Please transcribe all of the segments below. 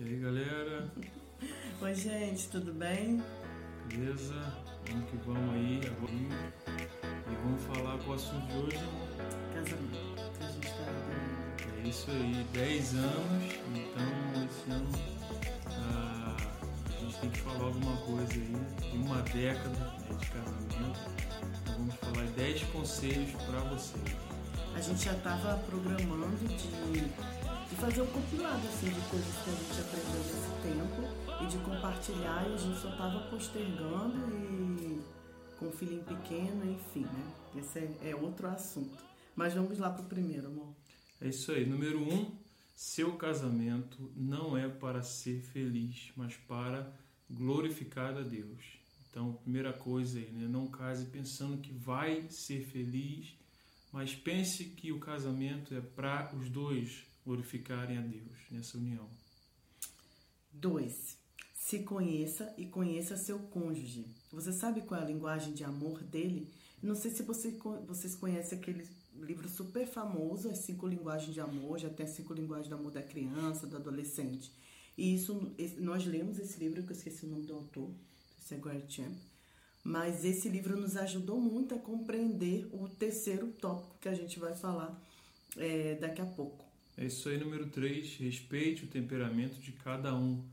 E aí, galera? Oi, gente, tudo bem? Beleza? Vamos que vamos aí agora. E vamos falar com o assunto de hoje. Casamento. Que a gente tá É isso aí, 10 anos. Então, esse ano ah, a gente tem que falar alguma coisa aí. Em uma década né, de casamento. Então, vamos falar 10 conselhos para vocês. A gente já estava programando de, de fazer um compilado assim, de coisas que a gente aprendeu nesse tempo e de compartilhar e a gente só estava postergando e com um filhinho pequeno, enfim, né? Esse é, é outro assunto. Mas vamos lá pro primeiro, amor. É isso aí. Número 1. Um, seu casamento não é para ser feliz, mas para glorificar a Deus. Então, primeira coisa aí, né? Não case pensando que vai ser feliz, mas pense que o casamento é para os dois glorificarem a Deus nessa união. 2. Se conheça e conheça seu cônjuge. Você sabe qual é a linguagem de amor dele? Não sei se você, vocês conhecem aquele livro super famoso, As Cinco Linguagens de Amor, já tem Cinco Linguagens de Amor da Criança, do Adolescente. E isso, nós lemos esse livro, que eu esqueci o nome do autor, se é Greg Champ. Mas esse livro nos ajudou muito a compreender o terceiro tópico que a gente vai falar é, daqui a pouco. É isso aí, número 3. Respeite o temperamento de cada um,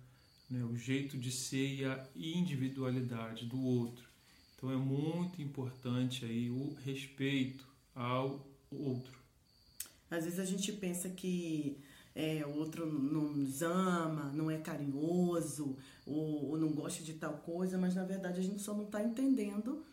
né? o jeito de ser e a individualidade do outro. Então é muito importante aí o respeito ao outro. Às vezes a gente pensa que é, o outro não nos ama, não é carinhoso, ou, ou, não gosta de tal coisa, mas na verdade a gente só não está entendendo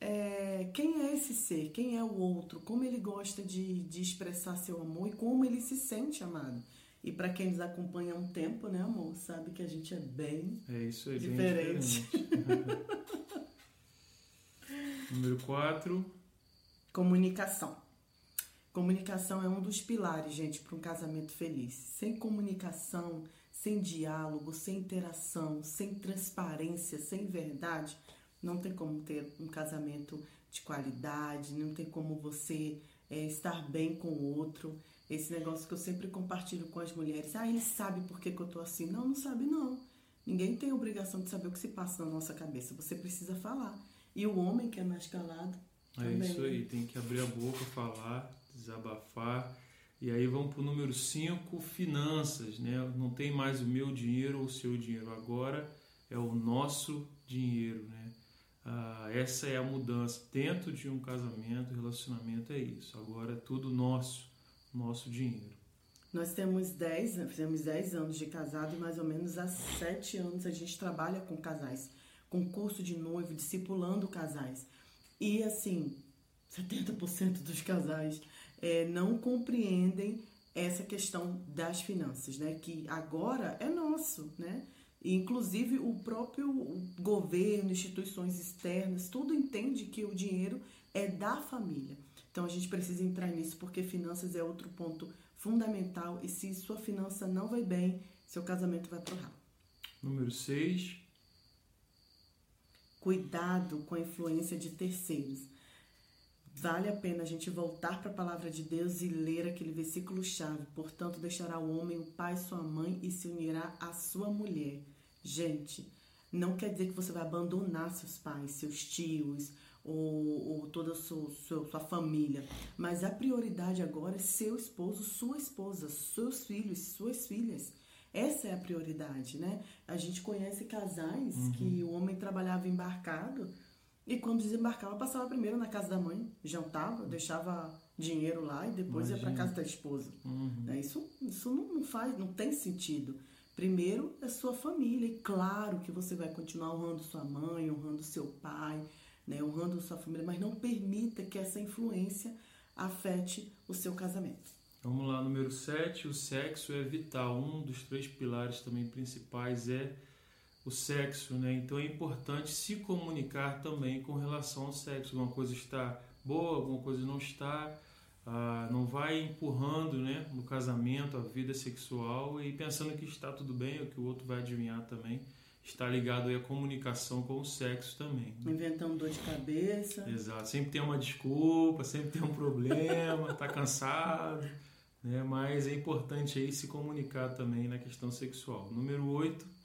é, quem é esse ser, quem é o outro, como ele gosta de, de expressar seu amor e como ele se sente amado. E para quem nos acompanha há um tempo, né, amor, sabe que a gente é bem é isso aí, diferente. Bem diferente. Número 4. Comunicação. Comunicação é um dos pilares, gente, para um casamento feliz. Sem comunicação, sem diálogo, sem interação, sem transparência, sem verdade, não tem como ter um casamento de qualidade, não tem como você é, estar bem com o outro. Esse negócio que eu sempre compartilho com as mulheres. Ah, ele sabe por que, que eu tô assim. Não, não sabe não. Ninguém tem obrigação de saber o que se passa na nossa cabeça. Você precisa falar. E o homem que é mais calado. É também. isso aí, tem que abrir a boca, falar, desabafar. E aí vamos para o número 5, finanças. Né? Não tem mais o meu dinheiro ou o seu dinheiro. Agora é o nosso dinheiro. Né? Ah, essa é a mudança dentro de um casamento, relacionamento é isso. Agora é tudo nosso, nosso dinheiro. Nós temos 10, fizemos 10 anos de casado e mais ou menos há 7 anos a gente trabalha com casais, com curso de noivo, discipulando casais. E assim, 70% dos casais é, não compreendem essa questão das finanças, né? Que agora é nosso, né? Inclusive o próprio governo, instituições externas, tudo entende que o dinheiro é da família. Então a gente precisa entrar nisso porque finanças é outro ponto fundamental e se sua finança não vai bem, seu casamento vai pro ralo. Número 6. Cuidado com a influência de terceiros. Vale a pena a gente voltar para a palavra de Deus e ler aquele versículo chave. Portanto, deixará o homem o pai sua mãe e se unirá à sua mulher. Gente, não quer dizer que você vai abandonar seus pais, seus tios ou, ou toda a sua, sua, sua família. Mas a prioridade agora é seu esposo, sua esposa, seus filhos, suas filhas. Essa é a prioridade, né? A gente conhece casais uhum. que o homem trabalhava embarcado e quando desembarcava, passava primeiro na casa da mãe, jantava, deixava dinheiro lá e depois Imagina. ia para casa da esposa. Uhum. Isso, isso não, não faz, não tem sentido. Primeiro é sua família, e claro que você vai continuar honrando sua mãe, honrando seu pai, né, honrando sua família, mas não permita que essa influência afete o seu casamento. Vamos lá, número 7, o sexo é vital. Um dos três pilares também principais é o sexo, né? Então é importante se comunicar também com relação ao sexo. Alguma coisa está boa, alguma coisa não está. Ah, não vai empurrando né, no casamento a vida sexual e pensando que está tudo bem ou que o outro vai adivinhar também. Está ligado aí à comunicação com o sexo também. Né? Inventando dor de cabeça. Exato. Sempre tem uma desculpa, sempre tem um problema, está cansado. né? Mas é importante aí se comunicar também na questão sexual. Número 8.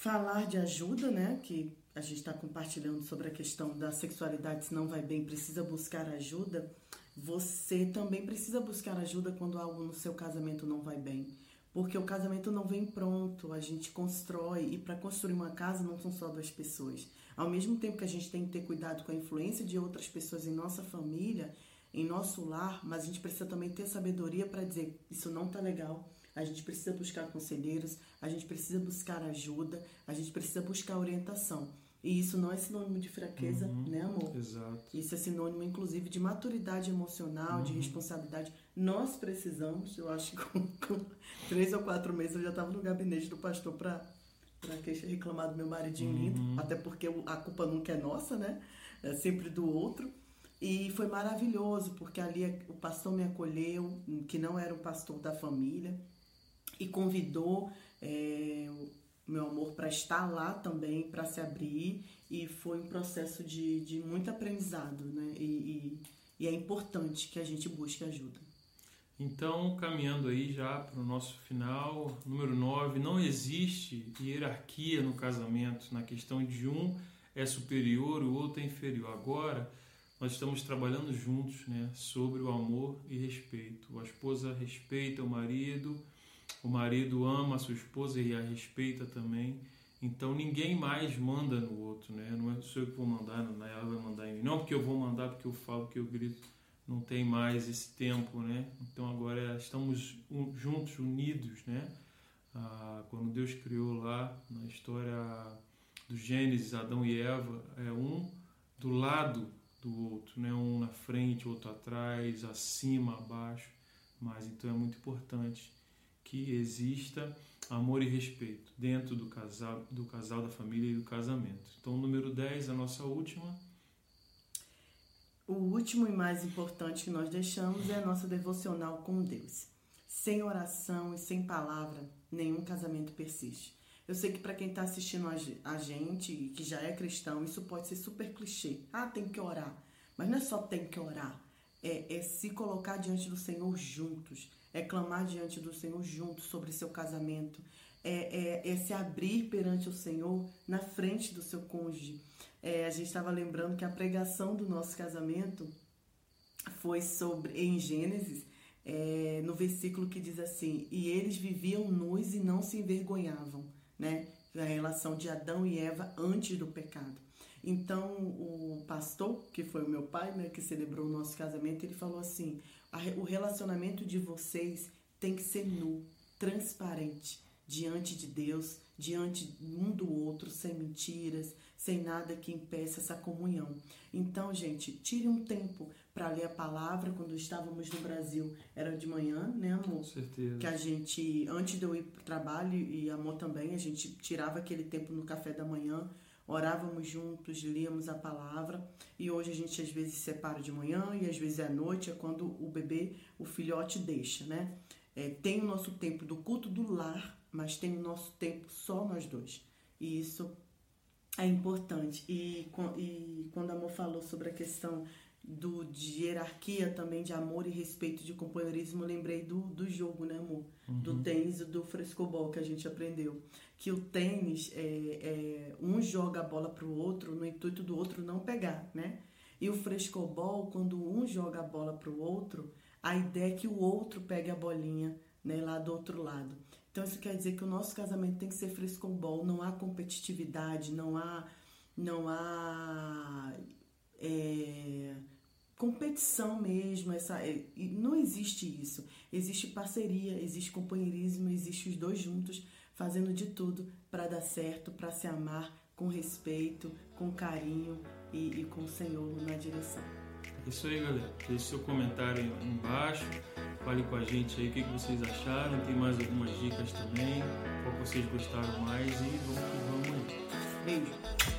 Falar de ajuda, né? Que a gente está compartilhando sobre a questão da sexualidade, se não vai bem, precisa buscar ajuda. Você também precisa buscar ajuda quando algo no seu casamento não vai bem. Porque o casamento não vem pronto, a gente constrói e para construir uma casa não são só duas pessoas. Ao mesmo tempo que a gente tem que ter cuidado com a influência de outras pessoas em nossa família, em nosso lar, mas a gente precisa também ter sabedoria para dizer isso não tá legal. A gente precisa buscar conselheiros, a gente precisa buscar ajuda, a gente precisa buscar orientação. E isso não é sinônimo de fraqueza, uhum, né, amor? Exato. Isso é sinônimo, inclusive, de maturidade emocional, uhum. de responsabilidade. Nós precisamos, eu acho que com, com três ou quatro meses eu já estava no gabinete do pastor para reclamar do meu maridinho uhum. lindo, até porque a culpa nunca é nossa, né? É sempre do outro. E foi maravilhoso, porque ali o pastor me acolheu, que não era o pastor da família, e convidou é, meu amor para estar lá também, para se abrir, e foi um processo de, de muito aprendizado, né? E, e, e é importante que a gente busque ajuda. Então, caminhando aí já para o nosso final, número 9, não existe hierarquia no casamento, na questão de um é superior, o outro é inferior. Agora, nós estamos trabalhando juntos né, sobre o amor e respeito. A esposa respeita o marido, o marido ama a sua esposa e a respeita também. Então ninguém mais manda no outro, né? Não é sou eu que vou mandar, não, ela vai mandar em mim. Não porque eu vou mandar, porque eu falo, porque eu grito. Não tem mais esse tempo, né? Então agora estamos juntos, unidos, né? Ah, quando Deus criou lá na história do Gênesis, Adão e Eva, é um do lado do outro, né? um na frente, outro atrás, acima, abaixo. Mas então é muito importante que exista amor e respeito dentro do casal, do casal, da família e do casamento. Então, número 10, a nossa última. O último e mais importante que nós deixamos é a nossa devocional com Deus. Sem oração e sem palavra, nenhum casamento persiste. Eu sei que para quem está assistindo a gente, que já é cristão, isso pode ser super clichê. Ah, tem que orar. Mas não é só tem que orar. É, é se colocar diante do Senhor juntos. É clamar diante do Senhor juntos sobre seu casamento. É, é, é se abrir perante o Senhor na frente do seu cônjuge. É, a gente estava lembrando que a pregação do nosso casamento foi sobre em Gênesis, é, no versículo que diz assim: E eles viviam nus e não se envergonhavam né? A relação de Adão e Eva antes do pecado. Então, o pastor, que foi o meu pai, né, que celebrou o nosso casamento, ele falou assim: o relacionamento de vocês tem que ser nu, transparente, diante de Deus, diante um do outro, sem mentiras, sem nada que impeça essa comunhão. Então, gente, tire um tempo para ler a palavra quando estávamos no Brasil. Era de manhã, né, amor? Com certeza. Que a gente, antes de eu ir para o trabalho e amor também, a gente tirava aquele tempo no café da manhã, orávamos juntos, líamos a palavra. E hoje a gente às vezes separa de manhã e às vezes é à noite, é quando o bebê, o filhote deixa, né? É, tem o nosso tempo do culto do lar, mas tem o nosso tempo só nós dois. E isso é importante. E, e quando a amor falou sobre a questão do, de hierarquia também, de amor e respeito, de companheirismo, eu lembrei do, do jogo, né, amor? Uhum. Do tênis e do frescobol que a gente aprendeu. Que o tênis, é, é, um joga a bola pro outro no intuito do outro não pegar, né? E o frescobol, quando um joga a bola pro outro, a ideia é que o outro pegue a bolinha né, lá do outro lado. Então isso quer dizer que o nosso casamento tem que ser frescobol, não há competitividade, não há, não há é, competição mesmo, essa, é, não existe isso. Existe parceria, existe companheirismo, existe os dois juntos fazendo de tudo para dar certo, para se amar com respeito, com carinho e, e com o Senhor na direção. É isso aí, galera. Deixe seu comentário aí embaixo. Fale com a gente aí o que, vocês acharam. Tem mais algumas dicas também. Qual vocês gostaram mais. E vamos que vamos aí. Beijo.